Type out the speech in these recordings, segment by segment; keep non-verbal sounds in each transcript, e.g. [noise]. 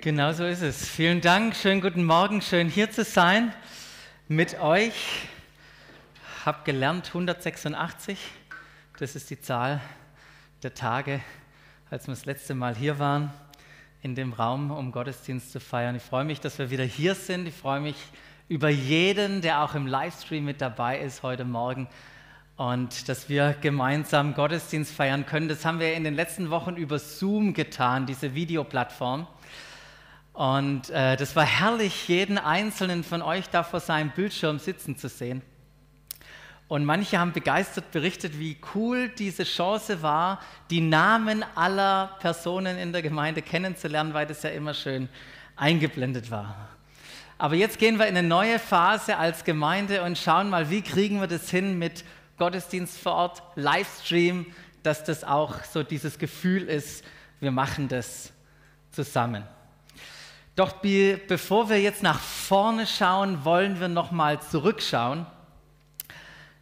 Genau so ist es. Vielen Dank, schönen guten Morgen, schön hier zu sein mit euch. Hab gelernt 186, das ist die Zahl der Tage, als wir das letzte Mal hier waren in dem Raum, um Gottesdienst zu feiern. Ich freue mich, dass wir wieder hier sind. Ich freue mich über jeden, der auch im Livestream mit dabei ist heute Morgen und dass wir gemeinsam Gottesdienst feiern können. Das haben wir in den letzten Wochen über Zoom getan, diese Videoplattform. Und äh, das war herrlich, jeden einzelnen von euch da vor seinem Bildschirm sitzen zu sehen. Und manche haben begeistert berichtet, wie cool diese Chance war, die Namen aller Personen in der Gemeinde kennenzulernen, weil das ja immer schön eingeblendet war. Aber jetzt gehen wir in eine neue Phase als Gemeinde und schauen mal, wie kriegen wir das hin mit Gottesdienst vor Ort, Livestream, dass das auch so dieses Gefühl ist, wir machen das zusammen. Doch bevor wir jetzt nach vorne schauen, wollen wir nochmal zurückschauen.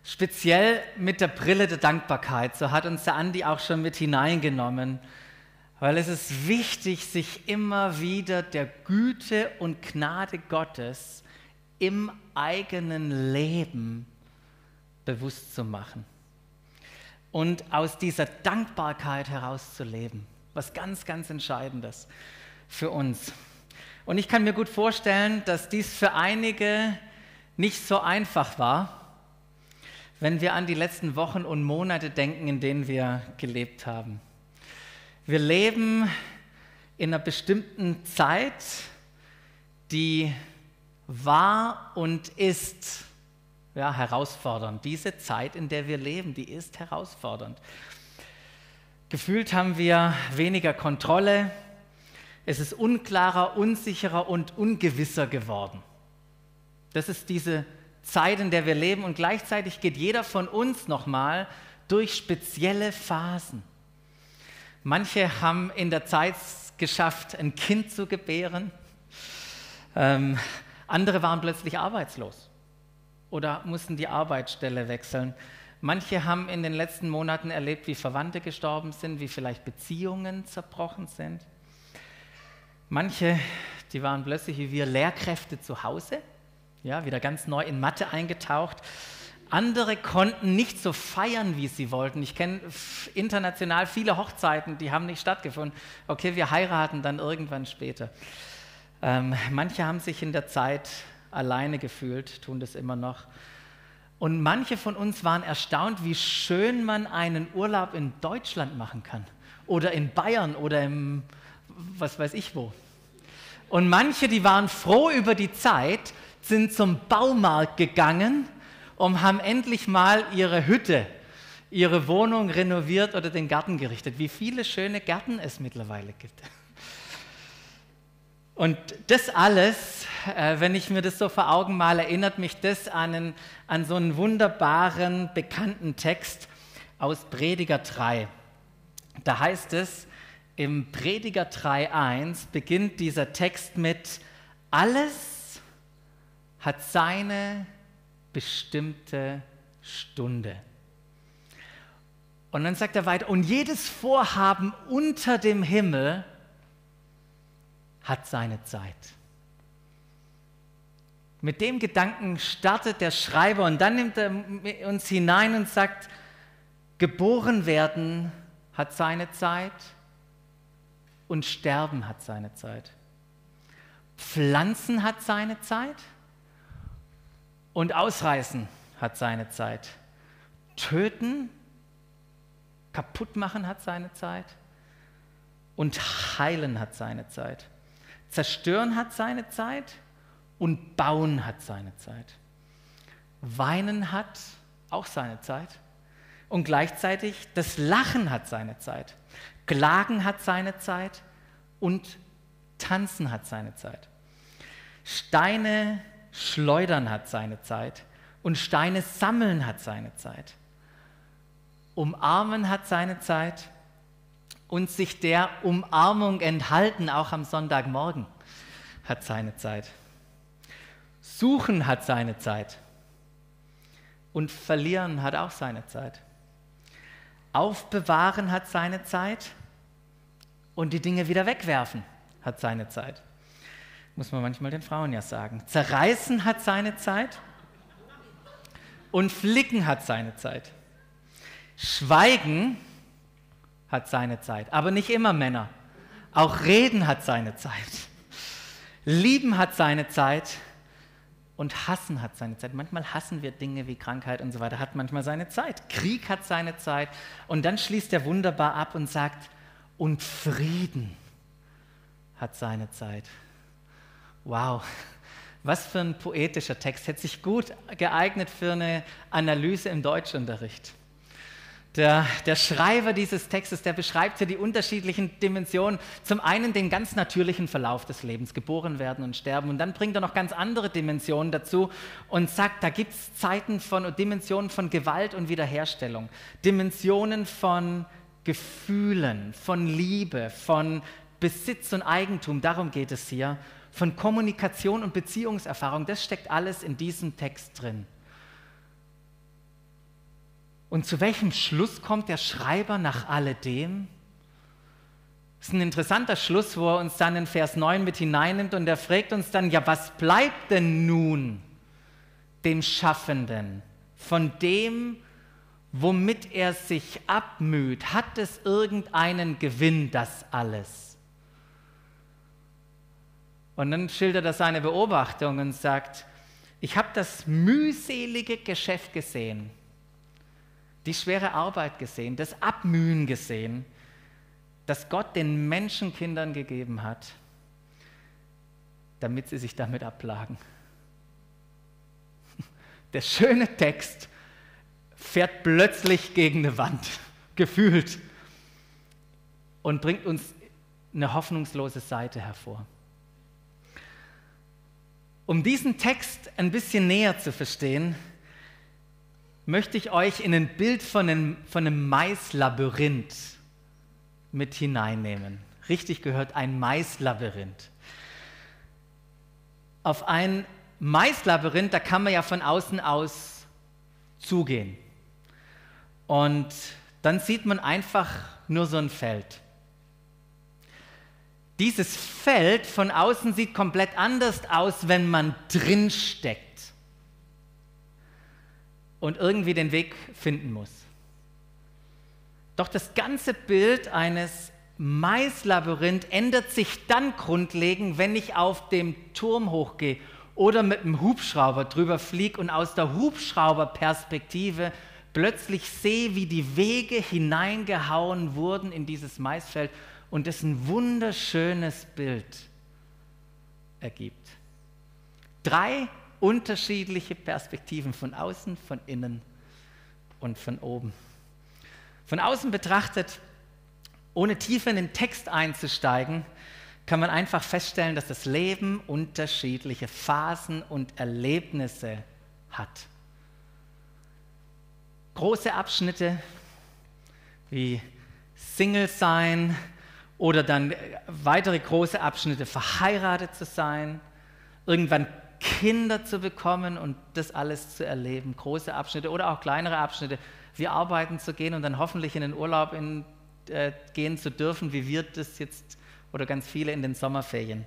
Speziell mit der Brille der Dankbarkeit. So hat uns der Andi auch schon mit hineingenommen. Weil es ist wichtig, sich immer wieder der Güte und Gnade Gottes im eigenen Leben bewusst zu machen. Und aus dieser Dankbarkeit heraus zu leben. Was ganz, ganz Entscheidendes für uns. Und ich kann mir gut vorstellen, dass dies für einige nicht so einfach war, wenn wir an die letzten Wochen und Monate denken, in denen wir gelebt haben. Wir leben in einer bestimmten Zeit, die war und ist ja, herausfordernd. Diese Zeit, in der wir leben, die ist herausfordernd. Gefühlt haben wir weniger Kontrolle. Es ist unklarer, unsicherer und ungewisser geworden. Das ist diese Zeit, in der wir leben und gleichzeitig geht jeder von uns nochmal durch spezielle Phasen. Manche haben in der Zeit geschafft, ein Kind zu gebären. Ähm, andere waren plötzlich arbeitslos oder mussten die Arbeitsstelle wechseln. Manche haben in den letzten Monaten erlebt, wie Verwandte gestorben sind, wie vielleicht Beziehungen zerbrochen sind. Manche, die waren plötzlich wie wir Lehrkräfte zu Hause, ja, wieder ganz neu in Mathe eingetaucht. Andere konnten nicht so feiern, wie sie wollten. Ich kenne international viele Hochzeiten, die haben nicht stattgefunden. Okay, wir heiraten dann irgendwann später. Ähm, manche haben sich in der Zeit alleine gefühlt, tun das immer noch. Und manche von uns waren erstaunt, wie schön man einen Urlaub in Deutschland machen kann oder in Bayern oder im, was weiß ich wo. Und manche, die waren froh über die Zeit, sind zum Baumarkt gegangen und haben endlich mal ihre Hütte, ihre Wohnung renoviert oder den Garten gerichtet. Wie viele schöne Gärten es mittlerweile gibt. Und das alles, äh, wenn ich mir das so vor Augen male, erinnert mich das an, einen, an so einen wunderbaren, bekannten Text aus Prediger 3. Da heißt es, im Prediger 3.1 beginnt dieser Text mit, alles hat seine bestimmte Stunde. Und dann sagt er weiter, und jedes Vorhaben unter dem Himmel hat seine Zeit. Mit dem Gedanken startet der Schreiber und dann nimmt er uns hinein und sagt, geboren werden hat seine Zeit und sterben hat seine Zeit. Pflanzen hat seine Zeit und ausreißen hat seine Zeit. Töten, kaputt machen hat seine Zeit und heilen hat seine Zeit. Zerstören hat seine Zeit und bauen hat seine Zeit. Weinen hat auch seine Zeit. Und gleichzeitig das Lachen hat seine Zeit. Klagen hat seine Zeit und tanzen hat seine Zeit. Steine schleudern hat seine Zeit und Steine sammeln hat seine Zeit. Umarmen hat seine Zeit und sich der Umarmung enthalten, auch am Sonntagmorgen, hat seine Zeit. Suchen hat seine Zeit. Und verlieren hat auch seine Zeit. Aufbewahren hat seine Zeit. Und die Dinge wieder wegwerfen hat seine Zeit. Muss man manchmal den Frauen ja sagen. Zerreißen hat seine Zeit und flicken hat seine Zeit. Schweigen hat seine Zeit, aber nicht immer Männer. Auch Reden hat seine Zeit. Lieben hat seine Zeit und Hassen hat seine Zeit. Manchmal hassen wir Dinge wie Krankheit und so weiter, hat manchmal seine Zeit. Krieg hat seine Zeit. Und dann schließt er wunderbar ab und sagt, und Frieden hat seine Zeit. Wow, was für ein poetischer Text. Hätte sich gut geeignet für eine Analyse im Deutschunterricht. Der, der, Schreiber dieses Textes, der beschreibt hier die unterschiedlichen Dimensionen. Zum einen den ganz natürlichen Verlauf des Lebens, geboren werden und sterben. Und dann bringt er noch ganz andere Dimensionen dazu und sagt, da gibt es Zeiten von Dimensionen von Gewalt und Wiederherstellung, Dimensionen von Gefühlen, von Liebe, von Besitz und Eigentum. Darum geht es hier. Von Kommunikation und Beziehungserfahrung. Das steckt alles in diesem Text drin. Und zu welchem Schluss kommt der Schreiber nach alledem? Das ist ein interessanter Schluss, wo er uns dann in Vers 9 mit hineinnimmt und er fragt uns dann, ja, was bleibt denn nun dem Schaffenden von dem, womit er sich abmüht? Hat es irgendeinen Gewinn, das alles? Und dann schildert er seine Beobachtung und sagt, ich habe das mühselige Geschäft gesehen die schwere Arbeit gesehen, das Abmühen gesehen, das Gott den Menschenkindern gegeben hat, damit sie sich damit abplagen. [laughs] Der schöne Text fährt plötzlich gegen eine Wand, [laughs] gefühlt, und bringt uns eine hoffnungslose Seite hervor. Um diesen Text ein bisschen näher zu verstehen, möchte ich euch in ein Bild von einem, von einem Maislabyrinth mit hineinnehmen. Richtig gehört, ein Maislabyrinth. Auf ein Maislabyrinth, da kann man ja von außen aus zugehen. Und dann sieht man einfach nur so ein Feld. Dieses Feld von außen sieht komplett anders aus, wenn man drin steckt und irgendwie den Weg finden muss. Doch das ganze Bild eines Maislabyrinth ändert sich dann grundlegend, wenn ich auf dem Turm hochgehe oder mit dem Hubschrauber drüber fliege und aus der Hubschrauberperspektive plötzlich sehe, wie die Wege hineingehauen wurden in dieses Maisfeld und es ein wunderschönes Bild ergibt. Drei unterschiedliche Perspektiven von außen, von innen und von oben. Von außen betrachtet, ohne tiefer in den Text einzusteigen, kann man einfach feststellen, dass das Leben unterschiedliche Phasen und Erlebnisse hat. Große Abschnitte wie Single sein oder dann weitere große Abschnitte verheiratet zu sein, irgendwann Kinder zu bekommen und das alles zu erleben, große Abschnitte oder auch kleinere Abschnitte, wie arbeiten zu gehen und dann hoffentlich in den Urlaub in, äh, gehen zu dürfen, wie wir das jetzt oder ganz viele in den Sommerferien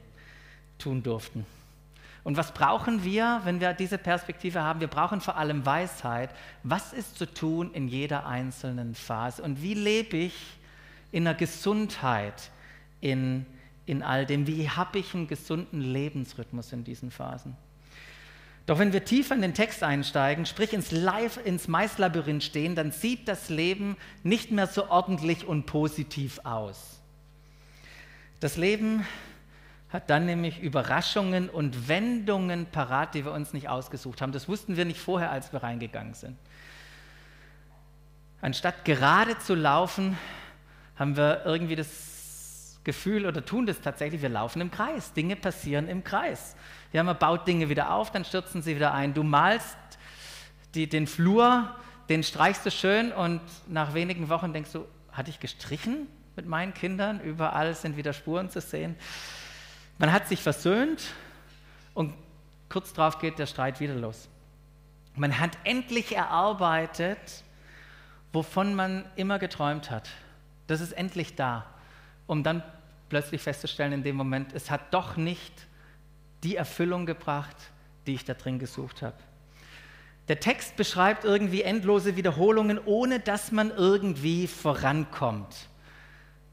tun durften. Und was brauchen wir, wenn wir diese Perspektive haben? Wir brauchen vor allem Weisheit. Was ist zu tun in jeder einzelnen Phase? Und wie lebe ich in einer Gesundheit in, in all dem? Wie habe ich einen gesunden Lebensrhythmus in diesen Phasen? Doch wenn wir tiefer in den Text einsteigen, sprich ins, Live, ins Maislabyrinth stehen, dann sieht das Leben nicht mehr so ordentlich und positiv aus. Das Leben hat dann nämlich Überraschungen und Wendungen parat, die wir uns nicht ausgesucht haben. Das wussten wir nicht vorher, als wir reingegangen sind. Anstatt gerade zu laufen, haben wir irgendwie das Gefühl oder tun das tatsächlich, wir laufen im Kreis. Dinge passieren im Kreis. Ja, man baut Dinge wieder auf, dann stürzen sie wieder ein. Du malst die, den Flur, den streichst du schön und nach wenigen Wochen denkst du, hatte ich gestrichen mit meinen Kindern? Überall sind wieder Spuren zu sehen. Man hat sich versöhnt und kurz darauf geht der Streit wieder los. Man hat endlich erarbeitet, wovon man immer geträumt hat. Das ist endlich da, um dann plötzlich festzustellen in dem Moment, es hat doch nicht die Erfüllung gebracht, die ich da drin gesucht habe. Der Text beschreibt irgendwie endlose Wiederholungen, ohne dass man irgendwie vorankommt.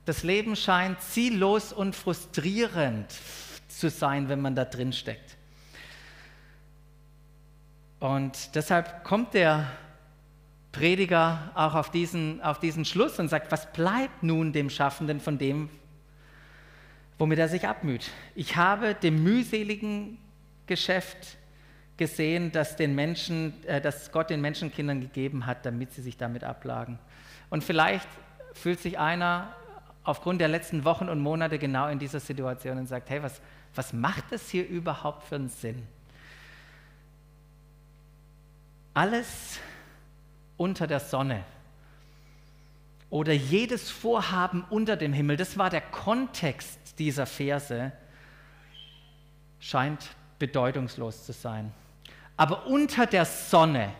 Das Leben scheint ziellos und frustrierend zu sein, wenn man da drin steckt. Und deshalb kommt der Prediger auch auf diesen, auf diesen Schluss und sagt, was bleibt nun dem Schaffenden von dem, womit er sich abmüht? Ich habe dem mühseligen Geschäft gesehen, dass, den Menschen, äh, dass Gott den Menschenkindern gegeben hat, damit sie sich damit ablagen. Und vielleicht fühlt sich einer aufgrund der letzten Wochen und Monate genau in dieser Situation und sagt, hey, was, was macht es hier überhaupt für einen Sinn? Alles unter der Sonne oder jedes Vorhaben unter dem Himmel, das war der Kontext dieser Verse, scheint bedeutungslos zu sein. Aber unter der Sonne,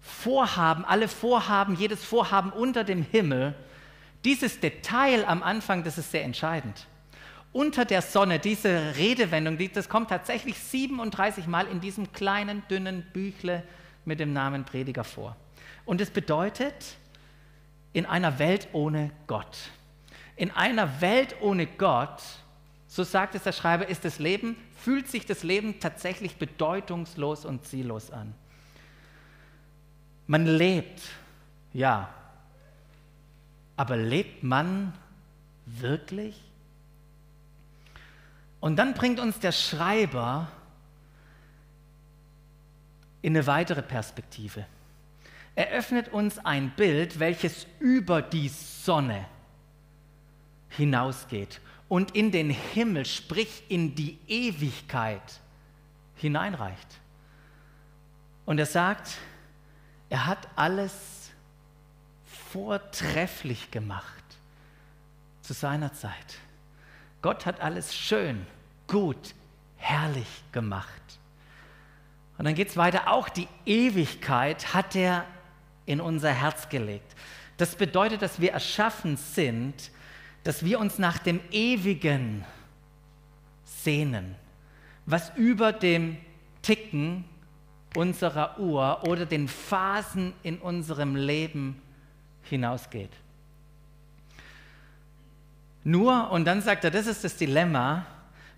Vorhaben, alle Vorhaben, jedes Vorhaben unter dem Himmel, dieses Detail am Anfang, das ist sehr entscheidend. Unter der Sonne, diese Redewendung, das kommt tatsächlich 37 Mal in diesem kleinen, dünnen Büchle mit dem Namen Prediger vor. Und es bedeutet, in einer Welt ohne Gott. In einer Welt ohne Gott, so sagt es der Schreiber, ist das Leben, fühlt sich das Leben tatsächlich bedeutungslos und ziellos an. Man lebt, ja, aber lebt man wirklich? Und dann bringt uns der Schreiber in eine weitere Perspektive. Er öffnet uns ein Bild, welches über die Sonne hinausgeht und in den Himmel, sprich in die Ewigkeit hineinreicht. Und er sagt, er hat alles vortrefflich gemacht zu seiner Zeit. Gott hat alles schön, gut, herrlich gemacht. Und dann geht es weiter, auch die Ewigkeit hat er in unser Herz gelegt. Das bedeutet, dass wir erschaffen sind, dass wir uns nach dem Ewigen sehnen, was über dem Ticken unserer Uhr oder den Phasen in unserem Leben hinausgeht. Nur, und dann sagt er, das ist das Dilemma,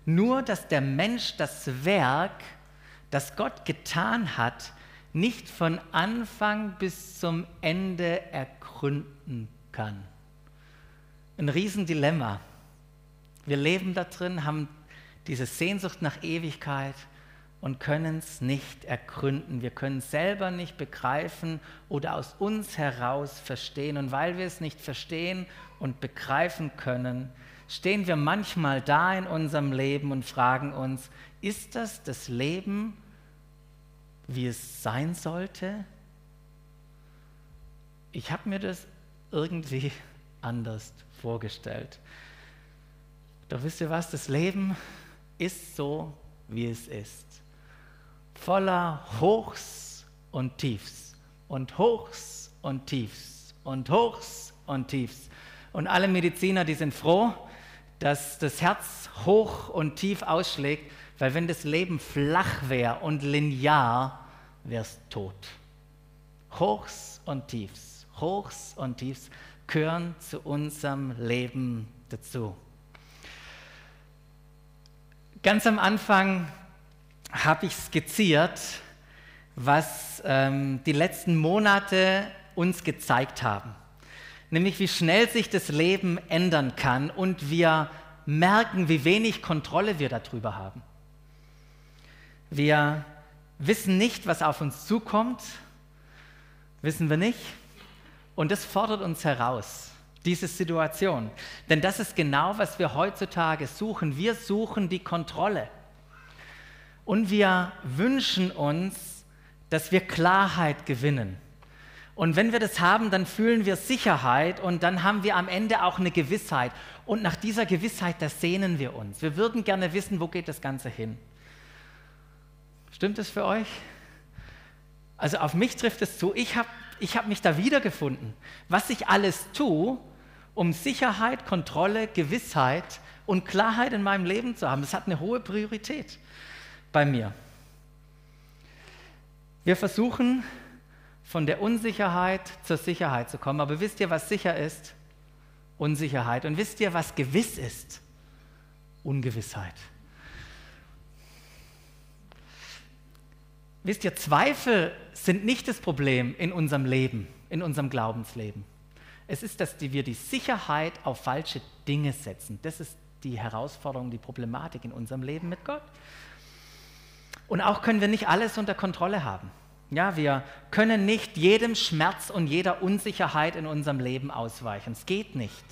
nur dass der Mensch das Werk, das Gott getan hat, nicht von Anfang bis zum Ende ergründen kann. Ein Riesendilemma. Wir leben da drin, haben diese Sehnsucht nach Ewigkeit und können es nicht ergründen. Wir können es selber nicht begreifen oder aus uns heraus verstehen. Und weil wir es nicht verstehen und begreifen können, stehen wir manchmal da in unserem Leben und fragen uns, ist das das Leben, wie es sein sollte? Ich habe mir das irgendwie [laughs] anders vorgestellt. Doch wisst ihr was, das Leben ist so, wie es ist. Voller Hochs und Tiefs und Hochs und Tiefs und Hochs und Tiefs. Und alle Mediziner, die sind froh, dass das Herz hoch und tief ausschlägt, weil wenn das Leben flach wäre und linear, wär's tot. Hochs und Tiefs, Hochs und Tiefs gehören zu unserem Leben dazu. Ganz am Anfang habe ich skizziert, was ähm, die letzten Monate uns gezeigt haben. Nämlich wie schnell sich das Leben ändern kann und wir merken, wie wenig Kontrolle wir darüber haben. Wir wissen nicht, was auf uns zukommt, wissen wir nicht. Und das fordert uns heraus, diese Situation. Denn das ist genau, was wir heutzutage suchen. Wir suchen die Kontrolle. Und wir wünschen uns, dass wir Klarheit gewinnen. Und wenn wir das haben, dann fühlen wir Sicherheit und dann haben wir am Ende auch eine Gewissheit. Und nach dieser Gewissheit, da sehnen wir uns. Wir würden gerne wissen, wo geht das Ganze hin. Stimmt es für euch? Also auf mich trifft es zu. Ich habe ich hab mich da wiedergefunden. Was ich alles tue, um Sicherheit, Kontrolle, Gewissheit und Klarheit in meinem Leben zu haben. Das hat eine hohe Priorität bei mir. Wir versuchen von der Unsicherheit zur Sicherheit zu kommen, aber wisst ihr, was sicher ist? Unsicherheit. Und wisst ihr, was gewiss ist? Ungewissheit. Wisst ihr, Zweifel sind nicht das Problem in unserem Leben, in unserem Glaubensleben. Es ist, dass wir die Sicherheit auf falsche Dinge setzen. Das ist die Herausforderung, die Problematik in unserem Leben mit Gott. Und auch können wir nicht alles unter Kontrolle haben. Ja, wir können nicht jedem Schmerz und jeder Unsicherheit in unserem Leben ausweichen. Es geht nicht.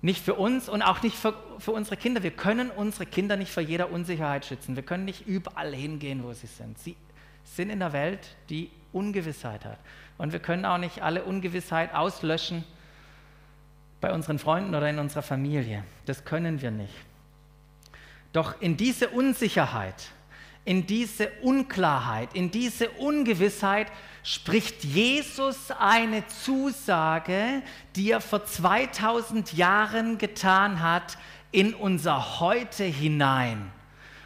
Nicht für uns und auch nicht für, für, unsere Kinder. Wir können unsere Kinder nicht vor jeder Unsicherheit schützen. Wir können nicht überall hingehen, wo sie sind. Sie sind in der Welt, die Ungewissheit hat. Und wir können auch nicht alle Ungewissheit auslöschen bei unseren Freunden oder in unserer Familie. Das können wir nicht. Doch in diese Unsicherheit, in diese Unklarheit, in diese Ungewissheit spricht Jesus eine Zusage, die er vor 2000 Jahren getan hat, in unser Heute hinein.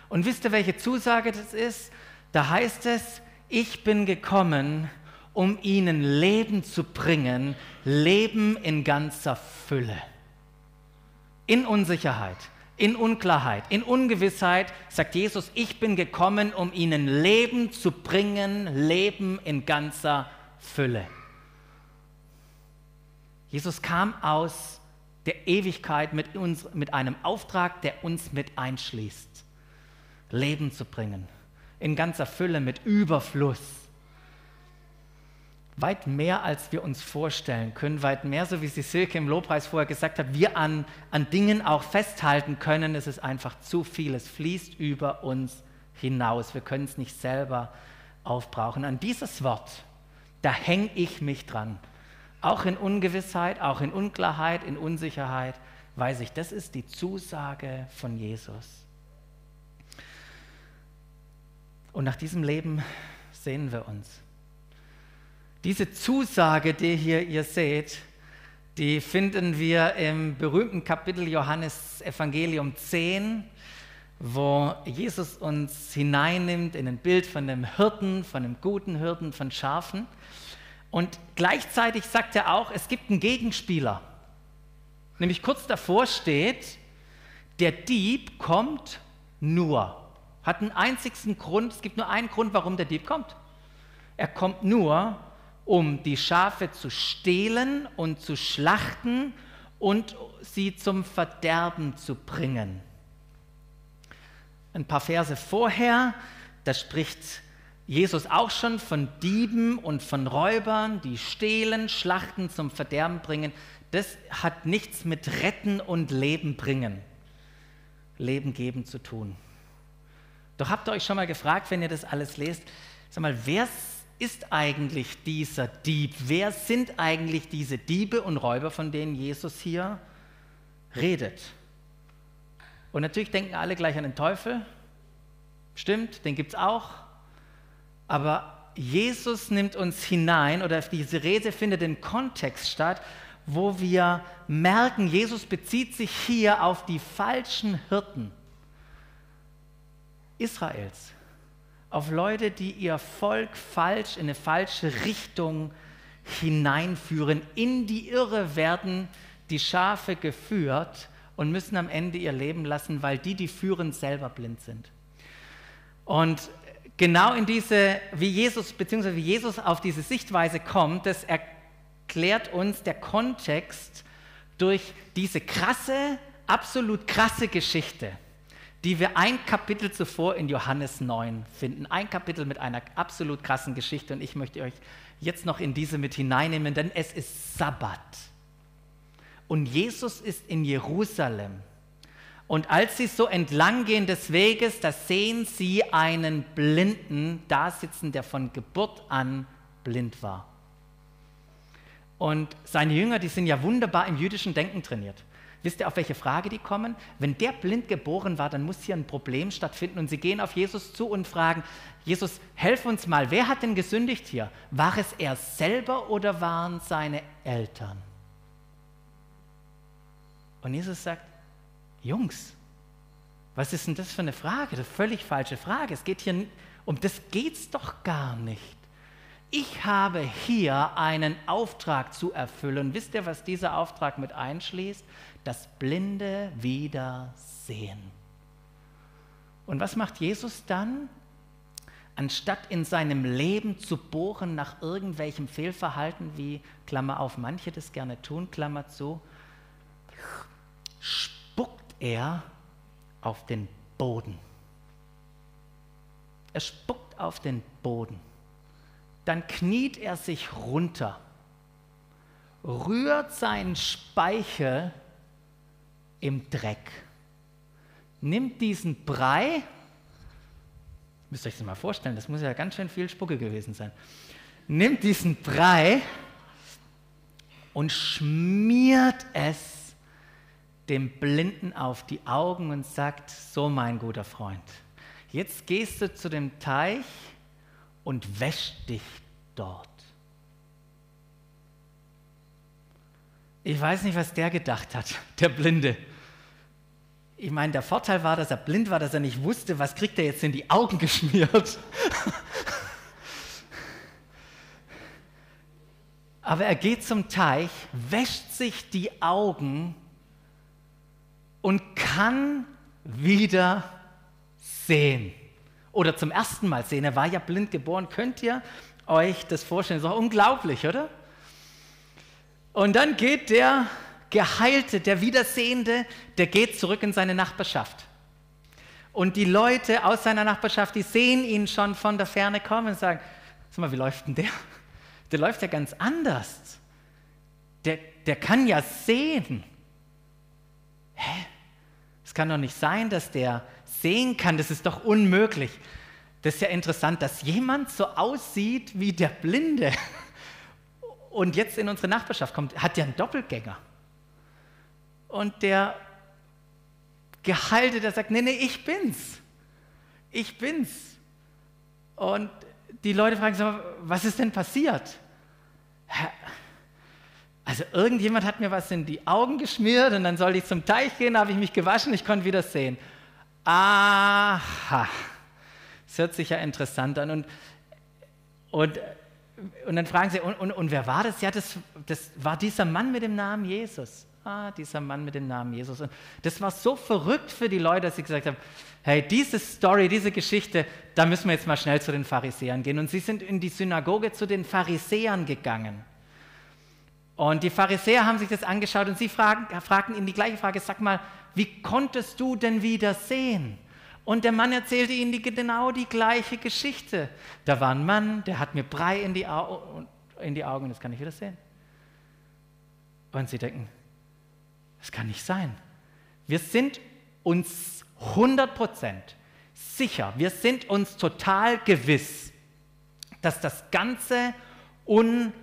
Und wisst ihr, welche Zusage das ist? Da heißt es, ich bin gekommen, um ihnen Leben zu bringen, Leben in ganzer Fülle. In Unsicherheit, in Unklarheit, in Ungewissheit sagt Jesus, ich bin gekommen, um ihnen Leben zu bringen, Leben in ganzer Fülle. Jesus kam aus der Ewigkeit mit, uns, mit einem Auftrag, der uns mit einschließt, Leben zu bringen, in ganzer Fülle, mit Überfluss. Weit mehr, als wir uns vorstellen können, weit mehr, so wie sie Silke im Lobpreis vorher gesagt hat, wir an, an Dingen auch festhalten können. Es ist einfach zu viel. Es fließt über uns hinaus. Wir können es nicht selber aufbrauchen. An dieses Wort, da hänge ich mich dran. Auch in Ungewissheit, auch in Unklarheit, in Unsicherheit, weiß ich, das ist die Zusage von Jesus. Und nach diesem Leben sehen wir uns. Diese Zusage, die hier ihr seht, die finden wir im berühmten Kapitel Johannes Evangelium 10, wo Jesus uns hineinnimmt in ein Bild von dem Hirten, von einem guten Hirten, von Schafen. Und gleichzeitig sagt er auch, es gibt einen Gegenspieler. Nämlich kurz davor steht, der Dieb kommt nur. Hat einen einzigen Grund, es gibt nur einen Grund, warum der Dieb kommt. Er kommt nur, um die Schafe zu stehlen und zu schlachten und sie zum Verderben zu bringen. Ein paar Verse vorher, da spricht Jesus auch schon von Dieben und von Räubern, die stehlen, schlachten, zum Verderben bringen. Das hat nichts mit Retten und Leben bringen, Leben geben zu tun. Doch habt ihr euch schon mal gefragt, wenn ihr das alles lest, sag mal, wer ist eigentlich dieser Dieb? Wer sind eigentlich diese Diebe und Räuber, von denen Jesus hier redet? Und natürlich denken alle gleich an den Teufel. Stimmt, den gibt es auch. Aber Jesus nimmt uns hinein oder diese Rede findet im Kontext statt, wo wir merken, Jesus bezieht sich hier auf die falschen Hirten Israels auf Leute, die ihr Volk falsch in eine falsche Richtung hineinführen. In die Irre werden die Schafe geführt und müssen am Ende ihr Leben lassen, weil die, die führen, selber blind sind. Und genau in diese, wie Jesus, beziehungsweise wie Jesus auf diese Sichtweise kommt, das erklärt uns der Kontext durch diese krasse, absolut krasse Geschichte die wir ein Kapitel zuvor in Johannes 9 finden. Ein Kapitel mit einer absolut krassen Geschichte und ich möchte euch jetzt noch in diese mit hineinnehmen, denn es ist Sabbat. Und Jesus ist in Jerusalem. Und als sie so entlang gehen des Weges, da sehen sie einen Blinden da sitzen, der von Geburt an blind war. Und seine Jünger, die sind ja wunderbar im jüdischen Denken trainiert. Wisst ihr, auf welche Frage die kommen? Wenn der blind geboren war, dann muss hier ein Problem stattfinden. Und sie gehen auf Jesus zu und fragen, Jesus, helf uns mal, wer hat denn gesündigt hier? War es er selber oder waren seine Eltern? Und Jesus sagt, Jungs, was ist denn das für eine Frage? Das ist eine völlig falsche Frage. Es geht hier um das geht's doch gar nicht. Ich habe hier einen Auftrag zu erfüllen. Wisst ihr, was dieser Auftrag mit einschließt? Das Blinde wieder sehen. Und was macht Jesus dann? Anstatt in seinem Leben zu bohren nach irgendwelchem Fehlverhalten, wie, Klammer auf, manche das gerne tun, Klammer zu, spuckt er auf den Boden. Er spuckt auf den Boden. Dann kniet er sich runter, rührt seinen Speichel im Dreck, nimmt diesen Brei, müsst ihr euch das mal vorstellen, das muss ja ganz schön viel Spucke gewesen sein, nimmt diesen Brei und schmiert es dem Blinden auf die Augen und sagt, so mein guter Freund, jetzt gehst du zu dem Teich und wäschst dich dort. Ich weiß nicht, was der gedacht hat, [laughs] der Blinde. Ich meine, der Vorteil war, dass er blind war, dass er nicht wusste, was kriegt er jetzt in die Augen [laughs] geschmiert. Aber er geht zum Teich, wäscht sich die Augen und kann wieder sehen. Oder zum ersten Mal sehen. Er war ja blind geboren. Könnt ihr euch das vorstellen? Das ist doch unglaublich, oder? Und dann geht der Geheilte, der Wiedersehende, der geht zurück in seine Nachbarschaft. Und die Leute aus seiner Nachbarschaft, die sehen ihn schon von der Ferne kommen und sagen, sag mal, wie läuft denn der? Der läuft ja ganz anders. Der, der kann ja sehen. Hä? Es kann doch nicht sein, dass der sehen kann. Das ist doch unmöglich. Das ist ja interessant, dass jemand so aussieht wie der Blinde [laughs] und jetzt in unsere Nachbarschaft kommt, hat ja einen Doppelgänger. Und der Gehalte, der sagt, nee, nee, ich bin's. Ich bin's. Und die Leute fragen sich, was ist denn passiert? Also irgendjemand hat mir was in die Augen geschmiert und dann sollte ich zum Teich gehen, habe ich mich gewaschen, ich konnte wieder sehen. Aha, das hört sich ja interessant an. Und, und, und dann fragen sie, und, und, und wer war das? Ja, das, das war dieser Mann mit dem Namen Jesus. Ah, dieser Mann mit dem Namen Jesus. Und das war so verrückt für die Leute, dass sie gesagt haben, hey, diese Story, diese Geschichte, da müssen wir jetzt mal schnell zu den Pharisäern gehen. Und sie sind in die Synagoge zu den Pharisäern gegangen. Und die Pharisäer haben sich das angeschaut und sie fragen, fragten ihn die gleiche Frage, sag mal, wie konntest du denn wieder sehen? Und der Mann erzählte ihnen die, genau die gleiche Geschichte. Da war ein Mann, der hat mir Brei in die, Au in die Augen, das kann ich wieder sehen. Und sie denken, das kann nicht sein. Wir sind uns 100% sicher, wir sind uns total gewiss, dass das Ganze unmöglich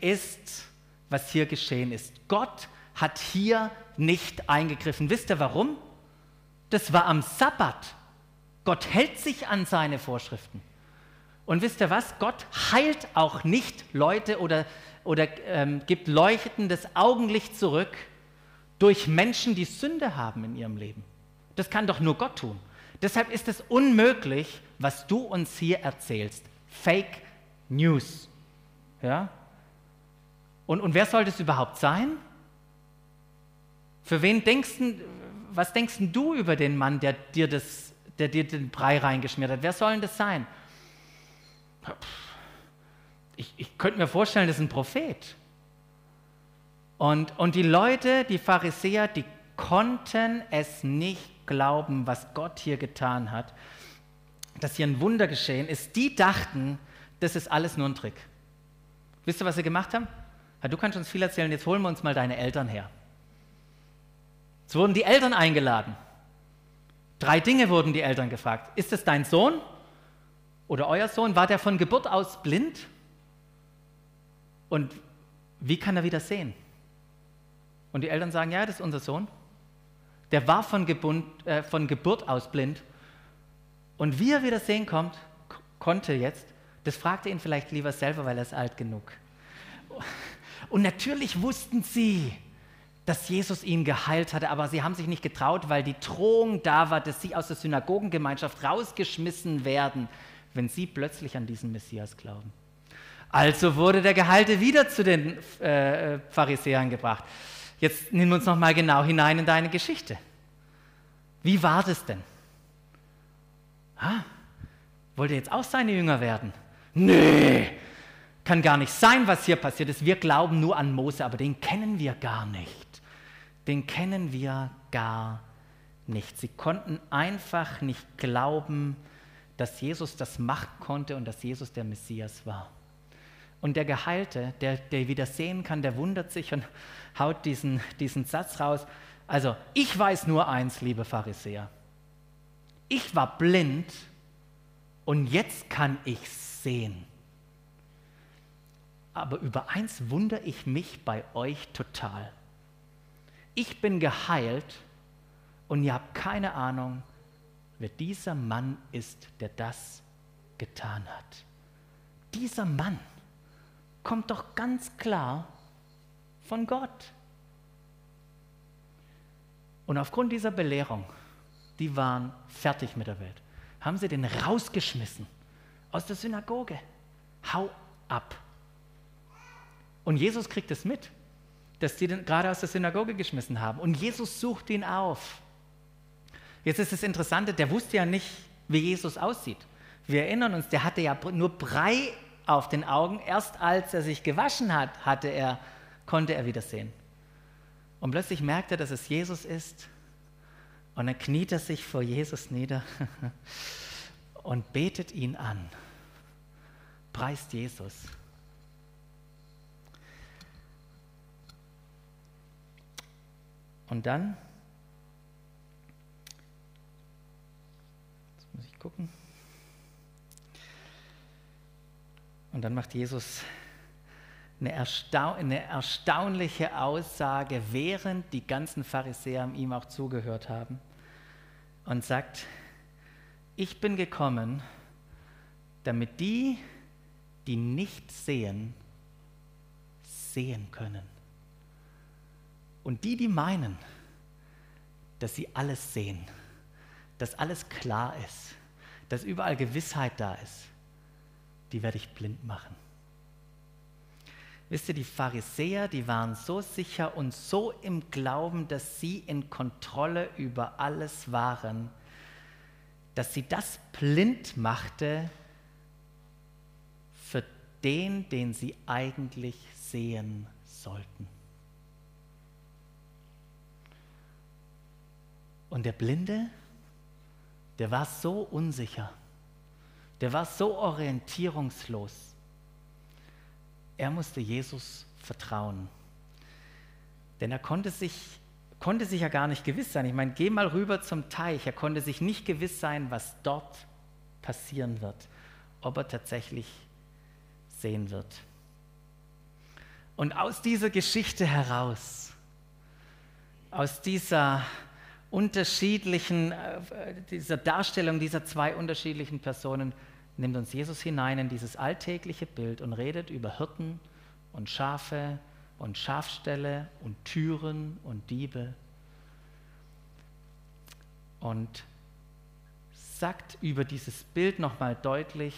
ist, was hier geschehen ist. Gott hat hier nicht eingegriffen. Wisst ihr warum? Das war am Sabbat. Gott hält sich an seine Vorschriften. Und wisst ihr was? Gott heilt auch nicht Leute oder, oder ähm, gibt leuchtendes Augenlicht zurück durch Menschen, die Sünde haben in ihrem Leben. Das kann doch nur Gott tun. Deshalb ist es unmöglich, was du uns hier erzählst. Fake News. Ja? Und, und wer soll das überhaupt sein? Für wen denkst du, was denkst du über den Mann, der dir, das, der dir den Brei reingeschmiert hat? Wer soll denn das sein? Ich, ich könnte mir vorstellen, das ist ein Prophet. Und, und die Leute, die Pharisäer, die konnten es nicht glauben, was Gott hier getan hat, dass hier ein Wunder geschehen ist. Die dachten, das ist alles nur ein Trick. Wisst ihr, was sie gemacht haben? Ja, du kannst uns viel erzählen, jetzt holen wir uns mal deine Eltern her. Es wurden die Eltern eingeladen. Drei Dinge wurden die Eltern gefragt. Ist es dein Sohn oder euer Sohn? War der von Geburt aus blind? Und wie kann er wieder sehen? Und die Eltern sagen, ja, das ist unser Sohn. Der war von, Gebund, äh, von Geburt aus blind. Und wie er wieder sehen kommt, konnte jetzt, das fragte ihn vielleicht lieber selber, weil er ist alt genug. Und natürlich wussten sie, dass Jesus ihn geheilt hatte, aber sie haben sich nicht getraut, weil die Drohung da war, dass sie aus der Synagogengemeinschaft rausgeschmissen werden, wenn sie plötzlich an diesen Messias glauben. Also wurde der Geheilte wieder zu den äh, Pharisäern gebracht. Jetzt nimm uns noch mal genau hinein in deine Geschichte. Wie war das denn? Ha? Wollte jetzt auch seine Jünger werden? Nee, kann gar nicht sein, was hier passiert ist. Wir glauben nur an Mose, aber den kennen wir gar nicht. Den kennen wir gar nicht. Sie konnten einfach nicht glauben, dass Jesus das machen konnte und dass Jesus der Messias war. Und der Geheilte, der, der wieder sehen kann, der wundert sich und [laughs] haut diesen, diesen Satz raus. Also, ich weiß nur eins, liebe Pharisäer. Ich war blind und jetzt kann ich sehen. Aber über eins wundere ich mich bei euch total. Ich bin geheilt und ihr habt keine Ahnung, wer dieser Mann ist, der das getan hat. Dieser Mann kommt doch ganz klar von Gott. Und aufgrund dieser Belehrung, die waren fertig mit der Welt, haben sie den rausgeschmissen aus der Synagoge. Hau ab. Und Jesus kriegt es mit, dass sie den gerade aus der Synagoge geschmissen haben. Und Jesus sucht ihn auf. Jetzt ist das Interessante, der wusste ja nicht, wie Jesus aussieht. Wir erinnern uns, der hatte ja nur Brei auf den Augen. Erst als er sich gewaschen hat, hatte er, konnte er wieder sehen. Und plötzlich merkt er, dass es Jesus ist. Und dann kniet er sich vor Jesus nieder [laughs] und betet ihn an. Preist Jesus. Und dann, jetzt muss ich gucken. Und dann macht Jesus eine, erstau eine erstaunliche Aussage, während die ganzen Pharisäer ihm auch zugehört haben und sagt, ich bin gekommen, damit die, die nicht sehen, sehen können. Und die, die meinen, dass sie alles sehen, dass alles klar ist, dass überall Gewissheit da ist, die werde ich blind machen. Wisst ihr, die Pharisäer, die waren so sicher und so im Glauben, dass sie in Kontrolle über alles waren, dass sie das blind machte für den, den sie eigentlich sehen sollten. Und der Blinde, der war so unsicher der war so orientierungslos. Er musste Jesus vertrauen. Denn er konnte sich, konnte sich ja gar nicht gewiss sein. Ich meine, geh mal rüber zum Teich. Er konnte sich nicht gewiss sein, was dort passieren wird, ob er tatsächlich sehen wird. Und aus dieser Geschichte heraus, aus dieser unterschiedlichen, äh, dieser Darstellung dieser zwei unterschiedlichen Personen nimmt uns Jesus hinein in dieses alltägliche Bild und redet über Hirten und Schafe und Schafställe und Türen und Diebe. Und sagt über dieses Bild nochmal deutlich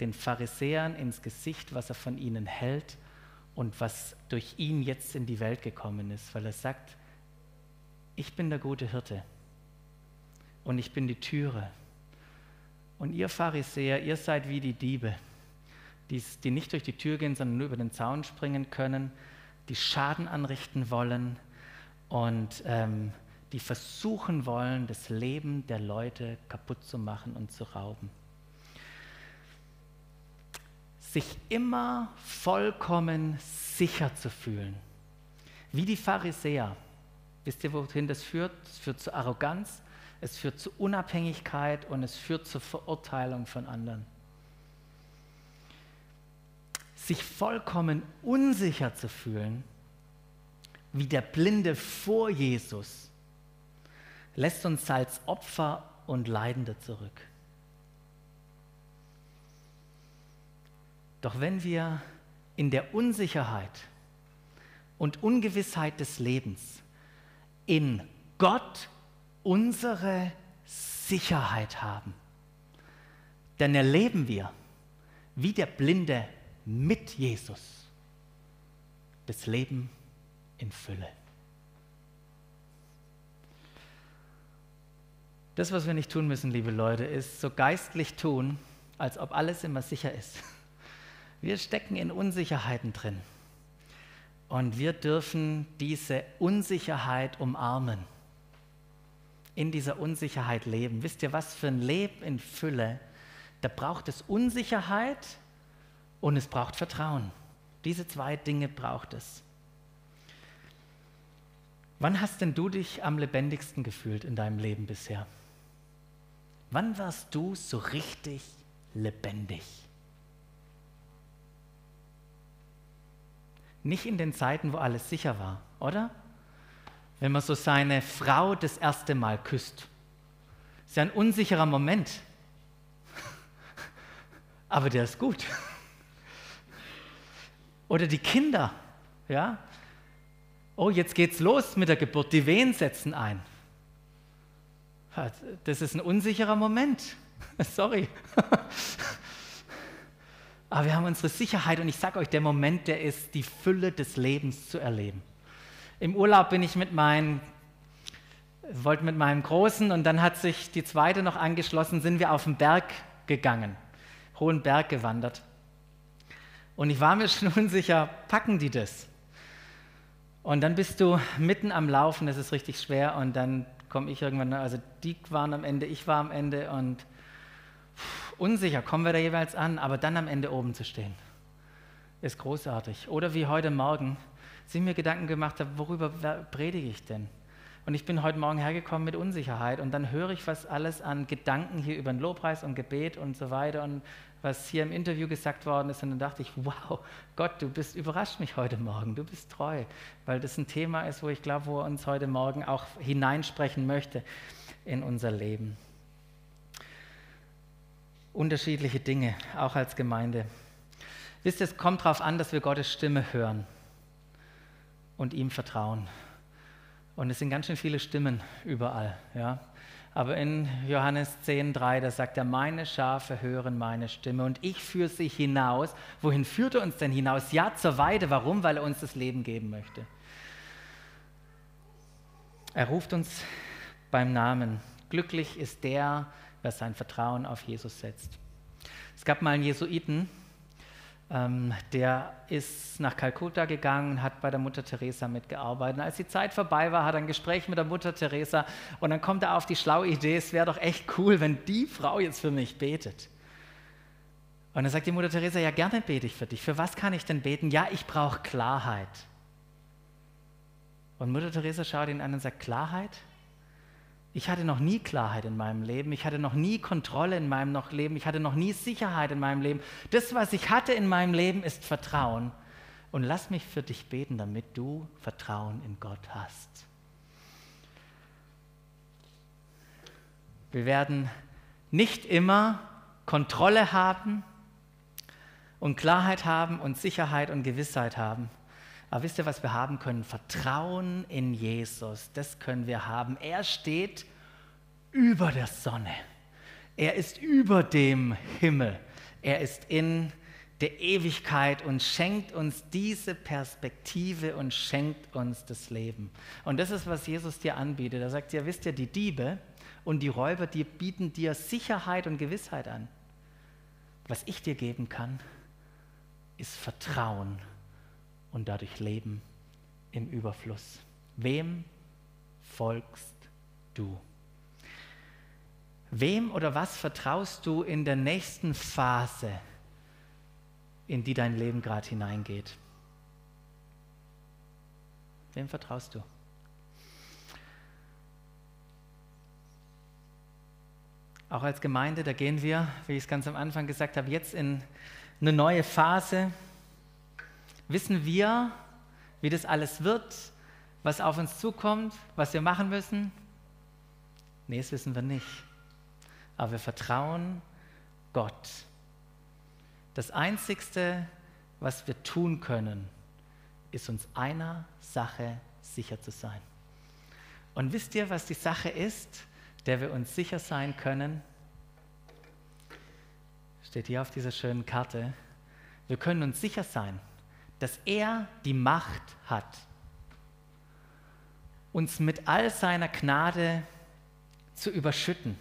den Pharisäern ins Gesicht, was er von ihnen hält und was durch ihn jetzt in die Welt gekommen ist, weil er sagt, ich bin der gute Hirte und ich bin die Türe. Und ihr Pharisäer, ihr seid wie die Diebe, die, die nicht durch die Tür gehen, sondern nur über den Zaun springen können, die Schaden anrichten wollen und ähm, die versuchen wollen, das Leben der Leute kaputt zu machen und zu rauben. Sich immer vollkommen sicher zu fühlen, wie die Pharisäer. Wisst ihr, wohin das führt? Es führt zu Arroganz, es führt zu Unabhängigkeit und es führt zur Verurteilung von anderen. Sich vollkommen unsicher zu fühlen, wie der Blinde vor Jesus, lässt uns als Opfer und Leidende zurück. Doch wenn wir in der Unsicherheit und Ungewissheit des Lebens in Gott unsere Sicherheit haben. Denn erleben wir, wie der Blinde mit Jesus das Leben in Fülle. Das, was wir nicht tun müssen, liebe Leute, ist so geistlich tun, als ob alles immer sicher ist. Wir stecken in Unsicherheiten drin. Und wir dürfen diese Unsicherheit umarmen. In dieser Unsicherheit leben. Wisst ihr, was für ein Leben in Fülle? Da braucht es Unsicherheit und es braucht Vertrauen. Diese zwei Dinge braucht es. Wann hast denn du dich am lebendigsten gefühlt in deinem Leben bisher? Wann warst du so richtig lebendig? Nicht in den Zeiten, wo alles sicher war, oder? Wenn man so seine Frau das erste Mal küsst. Ist ja ein unsicherer Moment. [laughs] Aber der ist gut. [laughs] Oder die Kinder, ja? Oh, jetzt geht's los mit der Geburt. Die Wehen setzen ein. Das ist ein unsicherer Moment. [laughs] Sorry. [laughs] Aber wir haben unsere Sicherheit und ich sage euch, der Moment, der ist, die Fülle des Lebens zu erleben. Im Urlaub bin ich mit meinen, wollte mit meinem Großen und dann hat sich die zweite noch angeschlossen, sind wir auf den Berg gegangen, hohen Berg gewandert. Und ich war mir [laughs] schon unsicher, packen die das? Und dann bist du mitten am Laufen, das ist richtig schwer und dann komme ich irgendwann, also die waren am Ende, ich war am Ende und unsicher, kommen wir da jeweils an, aber dann am Ende oben zu stehen, ist großartig. Oder wie heute Morgen, sie mir Gedanken gemacht habe, worüber predige ich denn? Und ich bin heute Morgen hergekommen mit Unsicherheit und dann höre ich, was alles an Gedanken hier über den Lobpreis und Gebet und so weiter und was hier im Interview gesagt worden ist. Und dann dachte ich, wow, Gott, du bist überrascht mich heute Morgen, du bist treu, weil das ein Thema ist, wo ich glaube, wo er uns heute Morgen auch hineinsprechen möchte in unser Leben unterschiedliche Dinge, auch als Gemeinde. Wisst ihr, es kommt darauf an, dass wir Gottes Stimme hören und ihm vertrauen. Und es sind ganz schön viele Stimmen überall. Ja? Aber in Johannes 10,3, da sagt er, meine Schafe hören meine Stimme und ich führe sie hinaus. Wohin führt er uns denn hinaus? Ja, zur Weide. Warum? Weil er uns das Leben geben möchte. Er ruft uns beim Namen. Glücklich ist der, wer sein Vertrauen auf Jesus setzt. Es gab mal einen Jesuiten, ähm, der ist nach Kalkutta gegangen, hat bei der Mutter Teresa mitgearbeitet. Und als die Zeit vorbei war, hat er ein Gespräch mit der Mutter Teresa und dann kommt er auf die schlaue Idee, es wäre doch echt cool, wenn die Frau jetzt für mich betet. Und dann sagt die Mutter Teresa, ja gerne bete ich für dich. Für was kann ich denn beten? Ja, ich brauche Klarheit. Und Mutter Teresa schaut ihn an und sagt, Klarheit? Ich hatte noch nie Klarheit in meinem Leben, ich hatte noch nie Kontrolle in meinem Leben, ich hatte noch nie Sicherheit in meinem Leben. Das, was ich hatte in meinem Leben, ist Vertrauen. Und lass mich für dich beten, damit du Vertrauen in Gott hast. Wir werden nicht immer Kontrolle haben und Klarheit haben und Sicherheit und Gewissheit haben. Aber wisst ihr, was wir haben können? Vertrauen in Jesus. Das können wir haben. Er steht über der Sonne. Er ist über dem Himmel. Er ist in der Ewigkeit und schenkt uns diese Perspektive und schenkt uns das Leben. Und das ist, was Jesus dir anbietet. Er sagt ja, wisst ihr, die Diebe und die Räuber, die bieten dir Sicherheit und Gewissheit an. Was ich dir geben kann, ist Vertrauen und dadurch Leben im Überfluss. Wem folgst du? Wem oder was vertraust du in der nächsten Phase, in die dein Leben gerade hineingeht? Wem vertraust du? Auch als Gemeinde, da gehen wir, wie ich es ganz am Anfang gesagt habe, jetzt in eine neue Phase. Wissen wir, wie das alles wird, was auf uns zukommt, was wir machen müssen? Nee, das wissen wir nicht. Aber wir vertrauen Gott. Das Einzigste, was wir tun können, ist uns einer Sache sicher zu sein. Und wisst ihr, was die Sache ist, der wir uns sicher sein können? Steht hier auf dieser schönen Karte. Wir können uns sicher sein, dass er die Macht hat, uns mit all seiner Gnade zu überschütten,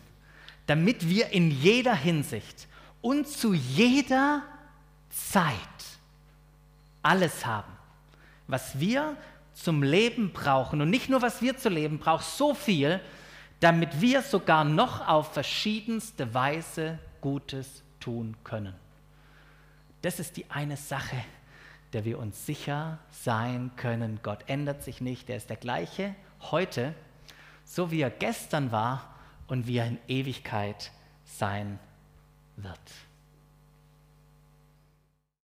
damit wir in jeder Hinsicht und zu jeder Zeit alles haben, was wir zum Leben brauchen. Und nicht nur, was wir zu leben brauchen, so viel, damit wir sogar noch auf verschiedenste Weise Gutes tun können. Das ist die eine Sache, der wir uns sicher sein können. Gott ändert sich nicht, er ist der gleiche heute, so wie er gestern war und wie er in Ewigkeit sein wird.